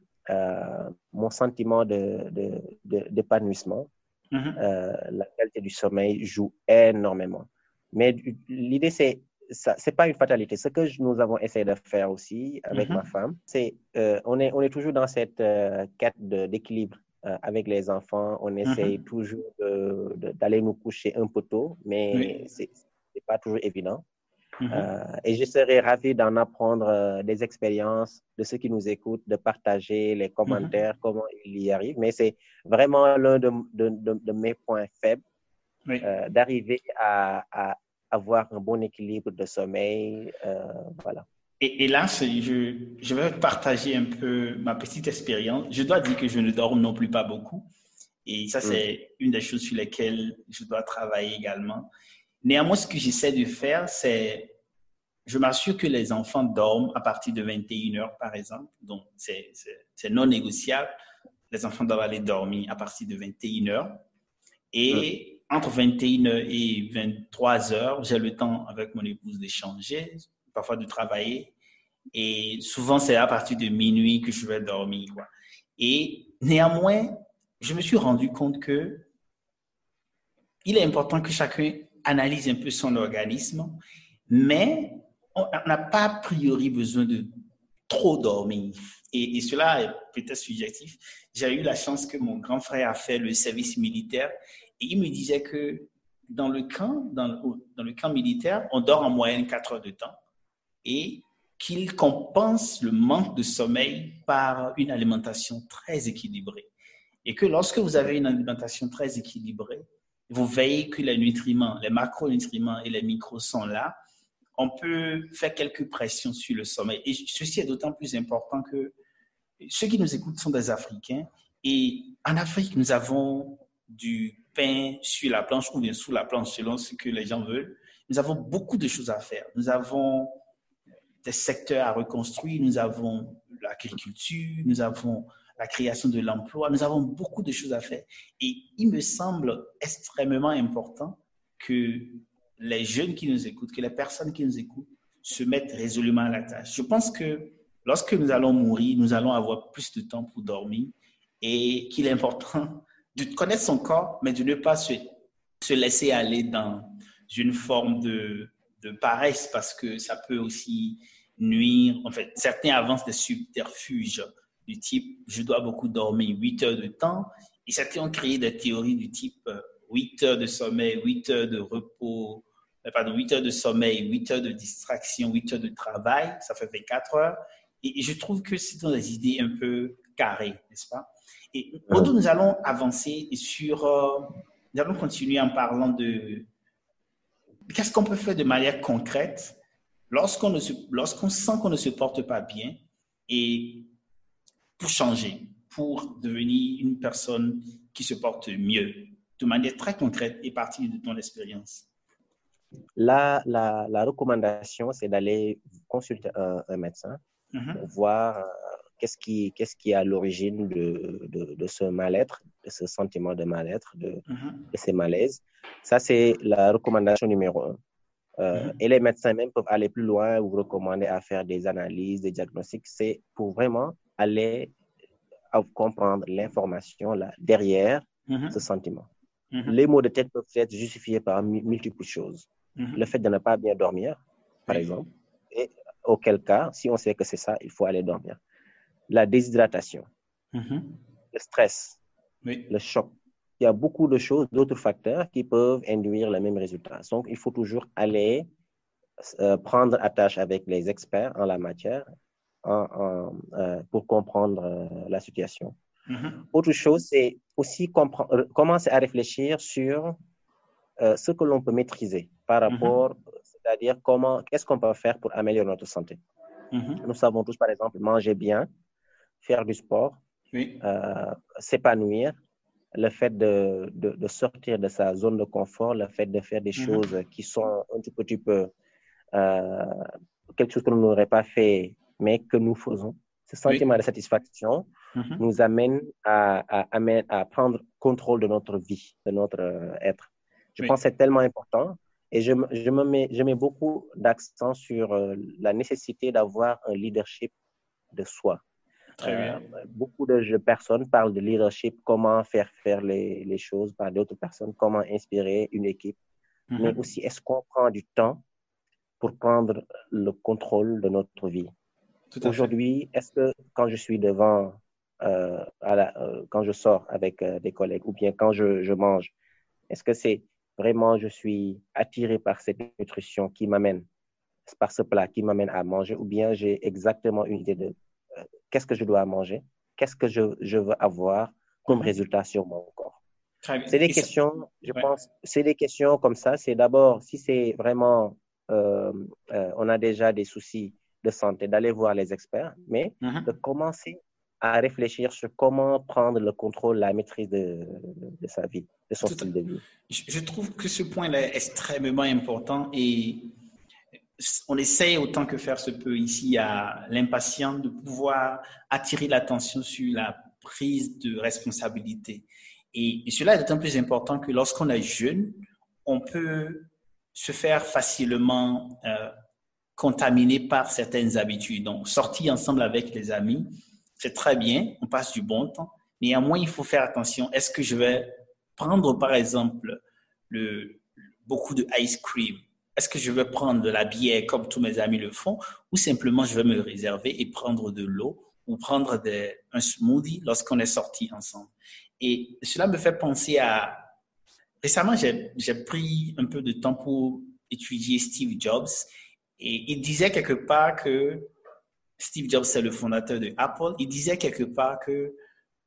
mon sentiment d'épanouissement. De, de, la qualité du sommeil joue énormément. Mais l'idée, c'est ce n'est pas une fatalité. Ce que nous avons essayé de faire aussi avec ma femme, c'est euh, on, est, on est toujours dans cette euh, quête d'équilibre euh, avec les enfants. On essaye toujours d'aller nous coucher un peu tôt, mais ce n'est pas toujours évident. et je serais ravi d'en apprendre des expériences de ceux qui nous écoutent, de partager les commentaires, comment ils y arrivent. Mais c'est vraiment l'un de, de, de, mes points faibles, d'arriver à, à, avoir un bon équilibre de sommeil. Euh, voilà. Et, et là, je, je, vais partager un peu ma petite expérience. Je dois dire que je ne dors non plus pas beaucoup. Et ça, c'est mm. une des choses sur lesquelles je dois travailler également. Néanmoins, ce que j'essaie de faire, c'est je m'assure que les enfants dorment à partir de 21 heures, par exemple. Donc, c'est non négociable. Les enfants doivent aller dormir à partir de 21 heures. Et mm entre 21h et 23h, j'ai le temps avec mon épouse d'échanger, parfois de travailler. Et souvent, c'est à partir de minuit que je vais dormir. Et néanmoins, je me suis rendu compte que il est important que chacun analyse un peu son organisme, mais on n'a pas a priori besoin de trop dormir. Et, et cela est peut-être subjectif. J'ai eu la chance que mon grand frère a fait le service militaire et il me disait que dans le camp, dans, camp militaire, on dort en moyenne 4 heures de temps et qu'il compense le manque de sommeil par une alimentation très équilibrée. Et que lorsque vous avez une alimentation très équilibrée, vous veillez que les nutriments, les macronutriments et les micros sont là, on peut faire quelques pressions sur le sommeil. Et ceci est d'autant plus important que ceux qui nous écoutent sont des Africains. Et en Afrique, nous avons du pain sur la planche ou bien sous la planche, selon ce que les gens veulent. Nous avons beaucoup de choses à faire. Nous avons des secteurs à reconstruire, nous avons l'agriculture, nous avons la création de l'emploi, nous avons beaucoup de choses à faire. Et il me semble extrêmement important que les jeunes qui nous écoutent, que les personnes qui nous écoutent se mettent résolument à la tâche. Je pense que lorsque nous allons mourir, nous allons avoir plus de temps pour dormir et qu'il est important de connaître son corps, mais de ne pas se, se laisser aller dans une forme de, paresse parce que ça peut aussi nuire. En fait, certains avancent des subterfuges du type je dois beaucoup dormir 8 heures de temps et certains ont créé des théories du type 8 heures de sommeil, 8 heures de repos, euh, pardon, 8 heures de sommeil, 8 heures de distraction, 8 heures de travail, ça fait 24 heures. Et je trouve que ce sont des idées un peu carrées, n'est-ce pas? Et nous allons avancer sur, euh, nous allons continuer en parlant de qu'est-ce qu'on peut faire de manière concrète lorsqu'on lorsqu'on sent qu'on ne se porte pas bien et pour changer, pour devenir une personne qui se porte mieux, de manière très concrète et partie de ton expérience. La, la, la recommandation, c'est d'aller consulter un, médecin mm-hmm. pour voir euh, qu'est-ce qui, qu'est-ce qui est à l'origine de, de, de, ce mal-être, de ce sentiment de mal-être, de, de ces malaises? Ça, c'est la recommandation numéro un. Euh, mm-hmm. Et les médecins même peuvent aller plus loin ou recommander à faire des analyses, des diagnostics. C'est pour vraiment aller à comprendre l'information derrière mm-hmm. ce sentiment. Les maux de tête peuvent être justifiés par multiples choses. Le fait de ne pas bien dormir, par exemple, et auquel cas, si on sait que c'est ça, il faut aller dormir la déshydratation, mm-hmm. le stress, le choc. Il y a beaucoup de choses, d'autres facteurs qui peuvent induire le même résultat. Donc, il faut toujours aller euh, prendre attache avec les experts en la matière euh, pour comprendre euh, la situation. Mm-hmm. Autre chose, c'est aussi commencer à réfléchir sur ce que l'on peut maîtriser par mm-hmm. rapport, c'est-à-dire comment, qu'est-ce qu'on peut faire pour améliorer notre santé. Nous savons tous, par exemple, manger bien, faire du sport, euh, s'épanouir, le fait de, de, sortir de sa zone de confort, le fait de faire des mm-hmm. choses qui sont un petit peu euh, quelque chose que nous n'aurait pas fait, mais que nous faisons. Ce sentiment de satisfaction mhm. nous amène à, à, prendre contrôle de notre vie, de notre euh, être. Je pense que c'est tellement important et je, je, me mets, je mets beaucoup d'accent sur la nécessité d'avoir un leadership de soi. Euh, beaucoup de personnes parlent de leadership, comment faire faire les, les choses par d'autres personnes, comment inspirer une équipe. Mais mhm. aussi, est-ce qu'on prend du temps pour prendre le contrôle de notre vie? Aujourd'hui, est-ce que quand je suis devant, euh, à la, euh, quand je sors avec des collègues ou bien quand je, je mange, est-ce que c'est vraiment je suis attiré par cette nutrition qui m'amène, par ce plat qui m'amène à manger ou bien j'ai exactement une idée de qu'est-ce que je dois manger, qu'est-ce que je, je, veux avoir comme résultat sur mon corps? C'est des questions, je pense, c'est des questions comme ça. C'est d'abord, si c'est vraiment, euh, euh, on a déjà des soucis de santé, d'aller voir les experts, mais mhm. de commencer à réfléchir sur comment prendre le contrôle, la maîtrise de, de, sa vie, de son style de vie. Je trouve que ce point-là est extrêmement important et on essaye autant que faire se peut ici à l'impatience de pouvoir attirer l'attention sur la prise de responsabilité. Et, cela est d'autant plus important que lorsqu'on est jeune, on peut se faire facilement euh, contaminer par certaines habitudes. Donc, sortir ensemble avec les amis, c'est très bien, on passe du bon temps. Néanmoins, il faut faire attention. Est-ce que je vais prendre, par exemple, le, beaucoup de ice cream? Est-ce que je vais prendre de la bière comme tous mes amis le font ou simplement je vais me réserver et prendre de l'eau ou prendre un smoothie lorsqu'on est sorti ensemble? Et cela me fait penser à... Récemment, j'ai pris un peu de temps pour étudier Steve Jobs et il disait quelque part que Steve Jobs, c'est le fondateur de Apple, il disait quelque part que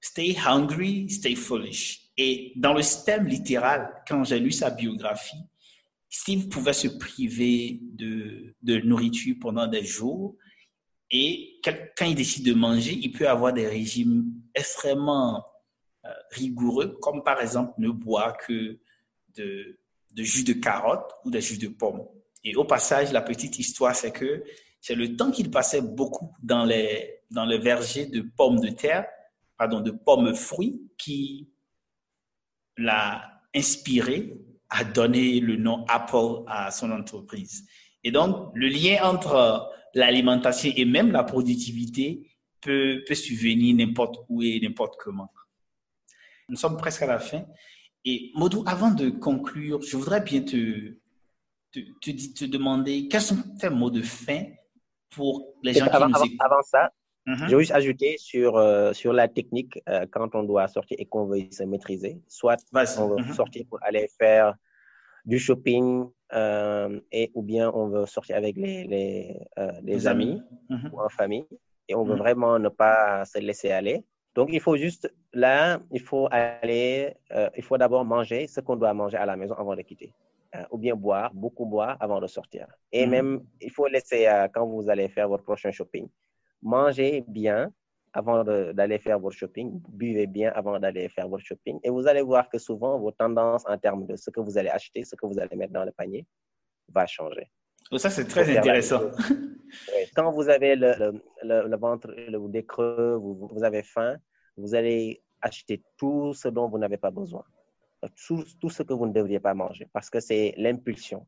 Stay hungry, stay foolish. Et dans le système littéral, quand j'ai lu sa biographie, Steve pouvait se priver de, de nourriture pendant des jours et quand il décide de manger, il peut avoir des régimes extrêmement euh, rigoureux, comme par exemple ne boire que de, de, jus de carotte ou de jus de pomme. Et au passage, la petite histoire, c'est que c'est le temps qu'il passait beaucoup dans les, dans les vergers de pommes de terre, pardon, de pommes fruits, qui l'a inspiré a donné le nom Apple à son entreprise. Et donc, le lien entre l'alimentation et même la productivité peut, peut survenir n'importe où et n'importe comment. Nous sommes presque à la fin. Et Modou, avant de conclure, je voudrais bien te, te, te, demander quels sont tes mots de fin pour les gens qui nous écoutent? Avant ça, Mm-hmm. Je vais juste ajouter sur, euh, sur la technique euh, quand on doit sortir et qu'on veut se maîtriser. Soit on veut mm-hmm. sortir pour aller faire du shopping euh, et ou bien on veut sortir avec les, les, les amis, mm-hmm. ou en famille et on veut vraiment ne pas se laisser aller. Donc, il faut juste, là, il faut aller, il faut d'abord manger ce qu'on doit manger à la maison avant de quitter. ou bien boire, beaucoup boire avant de sortir. Et même, il faut laisser, quand vous allez faire votre prochain shopping, mangez bien avant d'aller faire votre shopping, buvez bien avant d'aller faire votre shopping. Et vous allez voir que souvent, vos tendances en termes de ce que vous allez acheter, ce que vous allez mettre dans le panier, va changer. Ça, c'est très intéressant. Quand vous avez le, le, ventre, le, des creux, vous, vous, avez faim, vous allez acheter tout ce dont vous n'avez pas besoin. Tout, tout, ce que vous ne devriez pas manger parce que c'est l'impulsion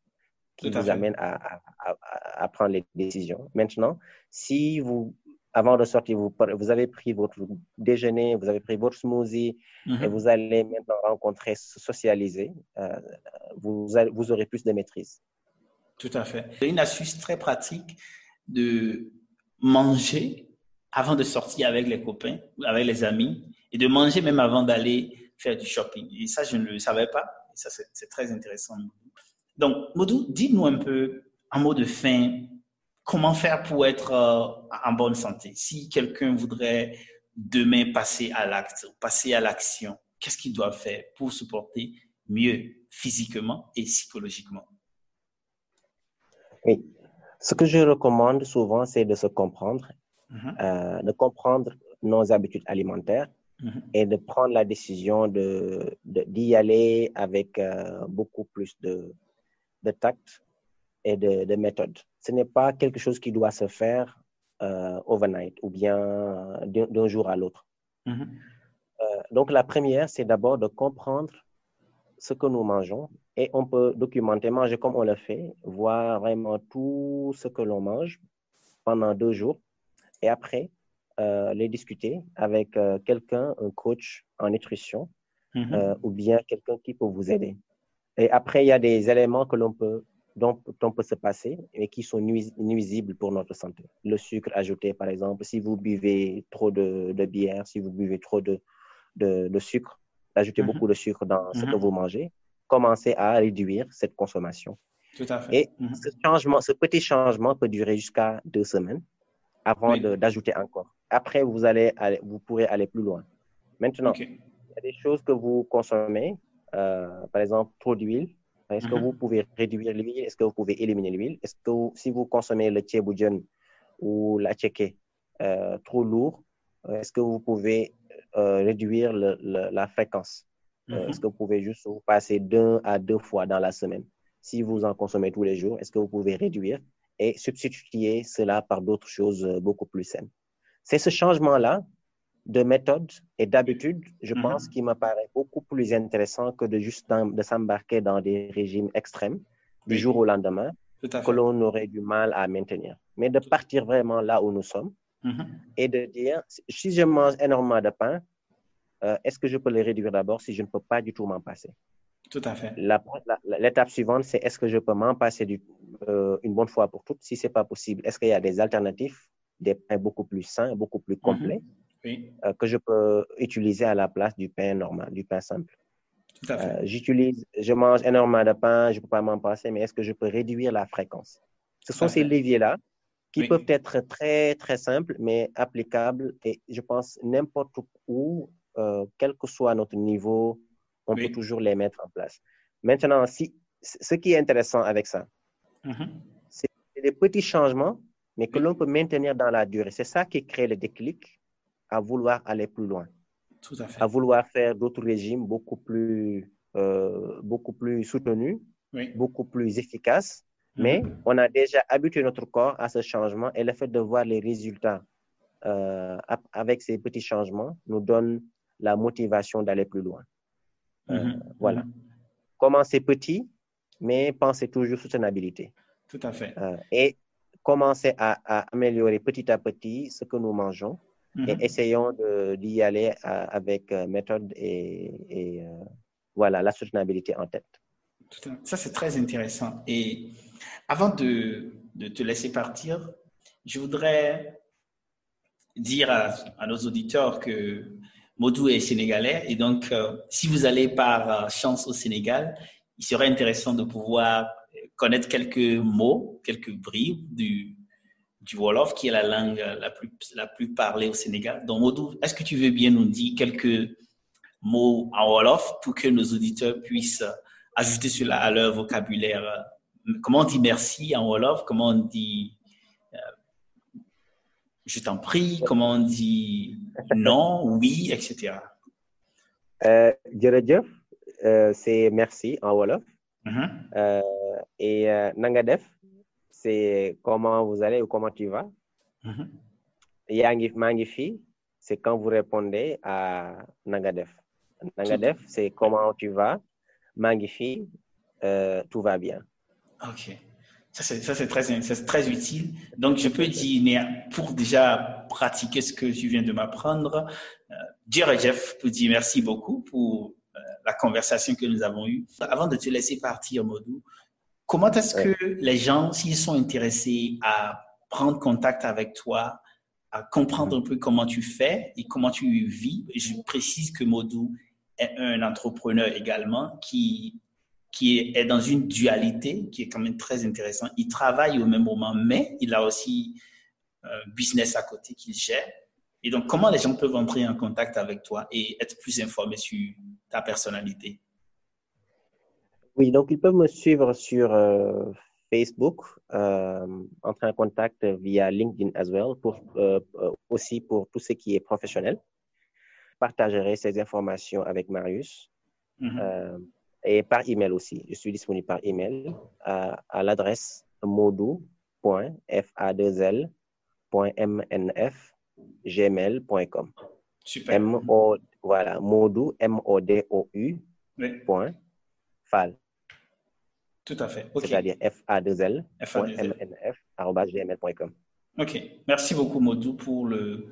qui vous amène à, à, à, prendre les décisions. Maintenant, si vous avant de sortir, vous, vous avez pris votre déjeuner, vous avez pris votre smoothie mm-hmm. et vous allez maintenant rencontrer, socialiser, euh, vous, vous aurez plus de maîtrise. Tout à fait. C'est une astuce très pratique de manger avant de sortir avec les copains, avec les amis, et de manger même avant d'aller faire du shopping. Et ça, je ne le savais pas. Et ça, c'est très intéressant. Donc, Modou, dis-nous un peu, en mot de fin, comment faire pour être euh, en bonne santé? Si quelqu'un voudrait demain passer à l'acte, passer à l'action, qu'est-ce qu'il doit faire pour se porter mieux physiquement et psychologiquement? Oui. Ce que je recommande souvent, c'est de se comprendre, mm-hmm. euh, de comprendre nos habitudes alimentaires mm-hmm. et de prendre la décision de, d'y aller avec euh, beaucoup plus de, de tact et de, de méthode ce n'est pas quelque chose qui doit se faire euh, overnight ou bien d'un jour à l'autre. Mhm. Euh, donc, la première, c'est d'abord de comprendre ce que nous mangeons et on peut documenter, manger comme on le fait, voir vraiment tout ce que l'on mange pendant deux jours et après euh, les discuter avec euh, quelqu'un, un coach en nutrition mhm. ou bien quelqu'un qui peut vous aider. Et après, il y a des éléments que l'on peut dont, on peut se passer et qui sont nuisibles pour notre santé. Le sucre ajouté, par exemple, si vous buvez trop de, de bière, si vous buvez trop de, de, sucre, ajoutez mhm. beaucoup de sucre dans ce que mhm. vous mangez, commencez à réduire cette consommation. Tout à fait. Et mhm. ce, changement, ce petit changement peut durer jusqu'à deux semaines avant d'ajouter encore. Après, vous, allez, vous pourrez aller plus loin. Maintenant, il y a des choses que vous consommez, euh, par exemple, trop d'huile. Est-ce que vous pouvez réduire l'huile? Est-ce que vous pouvez éliminer l'huile? Est-ce que si vous consommez le tchéboujon ou la tchéké euh, trop lourd, est-ce que vous pouvez euh, réduire la fréquence? Euh, mhm. Est-ce que vous pouvez juste vous passer d'un à deux fois dans la semaine? Si vous en consommez tous les jours, est-ce que vous pouvez réduire et substituer cela par d'autres choses euh, beaucoup plus saines? C'est ce changement-là de méthode et d'habitude, je mhm. pense, qui me paraît beaucoup plus intéressant que de juste de s'embarquer dans des régimes extrêmes du jour au lendemain que l'on aurait du mal à maintenir. Mais de partir vraiment là où nous sommes Mm-hmm. Et de dire, si je mange énormément de pain, euh, est-ce que je peux le réduire d'abord si je ne peux pas du tout m'en passer? Tout à fait. L'étape suivante, c'est est-ce que je peux m'en passer du, euh, une bonne fois pour toutes? Si ce n'est pas possible, est-ce qu'il y a des alternatives, des pains beaucoup plus sains, beaucoup plus complets, euh, que je peux utiliser à la place du pain normal, du pain simple? Tout à fait. J'utilise, je mange énormément de pain, je ne peux pas m'en passer, mais est-ce que je peux réduire la fréquence? Ce sont ces leviers-là qui peuvent être très, très simples, mais applicables. Et je pense n'importe où, euh, quel que soit notre niveau, on peut toujours les mettre en place. Maintenant, si, ce qui est intéressant avec ça, mm-hmm. c'est des petits changements, mais que l'on peut maintenir dans la durée. C'est ça qui crée le déclic à vouloir aller plus loin. Tout à fait. À vouloir faire d'autres régimes beaucoup plus, euh, beaucoup plus soutenus, beaucoup plus efficaces mais mhm. on a déjà habitué notre corps à ce changement et le fait de voir les résultats euh, avec ces petits changements nous donne la motivation d'aller plus loin. Euh, mhm. Voilà. Mhm. Commencez petit, mais pensez toujours soutenabilité. Tout à fait. Et commencez à, améliorer petit à petit ce que nous mangeons et essayons d'y aller avec méthode et, et voilà, la soutenabilité en tête. Ça, c'est très intéressant. Et avant de, te laisser partir, je voudrais dire à, nos auditeurs que Modou est sénégalais et donc euh, si vous allez par euh, chance au Sénégal, il serait intéressant de pouvoir connaître quelques mots, quelques bribes du, du Wolof qui est la langue la plus, la plus parlée au Sénégal. Donc Modou, est-ce que tu veux bien nous dire quelques mots en Wolof pour que nos auditeurs puissent ajouter cela à leur vocabulaire? Comment on dit merci en Wolof, comment on dit euh, je t'en prie, comment on dit non, oui, etc. Euh, euh, c'est merci en Wolof. Mm-hmm. Euh, et Nangadef, c'est comment vous allez ou comment tu vas. Mm-hmm. Yangi Mangifi, c'est quand vous répondez à Nangadef. Nangadef, c'est comment tu vas. Mangifi, tout va bien. Ok. Ça, c'est très, très utile. Donc, je peux dire, pour déjà pratiquer ce que tu viens de m'apprendre, euh, Jeff peut dire merci beaucoup pour euh, la conversation que nous avons eue. Avant de te laisser partir, Modou, comment est-ce que les gens, s'ils sont intéressés à prendre contact avec toi, à comprendre un peu comment tu fais et comment tu vis, je précise que Modou est un entrepreneur également qui qui est, dans une dualité qui est quand même très intéressante. Il travaille au même moment, mais il a aussi un business à côté qu'il gère. Et donc, comment les gens peuvent entrer en contact avec toi et être plus informés sur ta personnalité? Oui, donc ils peuvent me suivre sur euh, Facebook, euh, entrer en contact via LinkedIn as well, pour, euh, aussi pour tout ce qui est professionnel. Partagerai ces informations avec Marius. Mm-hmm et par email aussi. Je suis disponible par email à, à l'adresse modou.fa2l.mnf.gmail.com. Super. M-O, voilà, Modou, M-O-D-O-U, Oui, point, Fall. Tout à fait. C'est-à-dire F-A-2-L, F-A-2-L. point M-N-F, arobase gmail.com. OK. Merci beaucoup, Modou, pour le,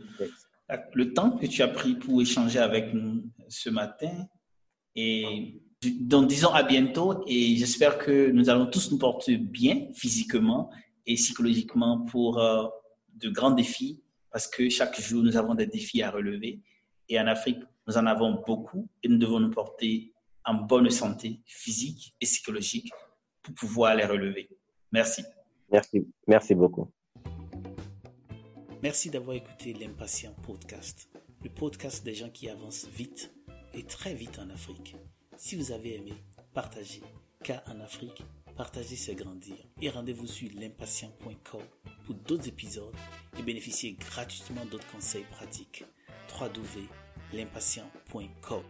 le temps que tu as pris pour échanger avec nous ce matin. Et donc, disons à bientôt. Et j'espère que nous allons tous nous porter bien physiquement et psychologiquement pour euh, de grands défis parce que chaque jour, nous avons des défis à relever. Et en Afrique, nous en avons beaucoup et nous devons nous porter en bonne santé physique et psychologique pour pouvoir les relever. Merci. Merci, merci beaucoup. Merci d'avoir écouté l'Impatient Podcast, le podcast des gens qui avancent vite et très vite en Afrique. Si vous avez aimé, partagez, car en Afrique, partager c'est grandir. Et rendez-vous sur l'impatient.com pour d'autres épisodes et bénéficiez gratuitement d'autres conseils pratiques. www.l'impatient.com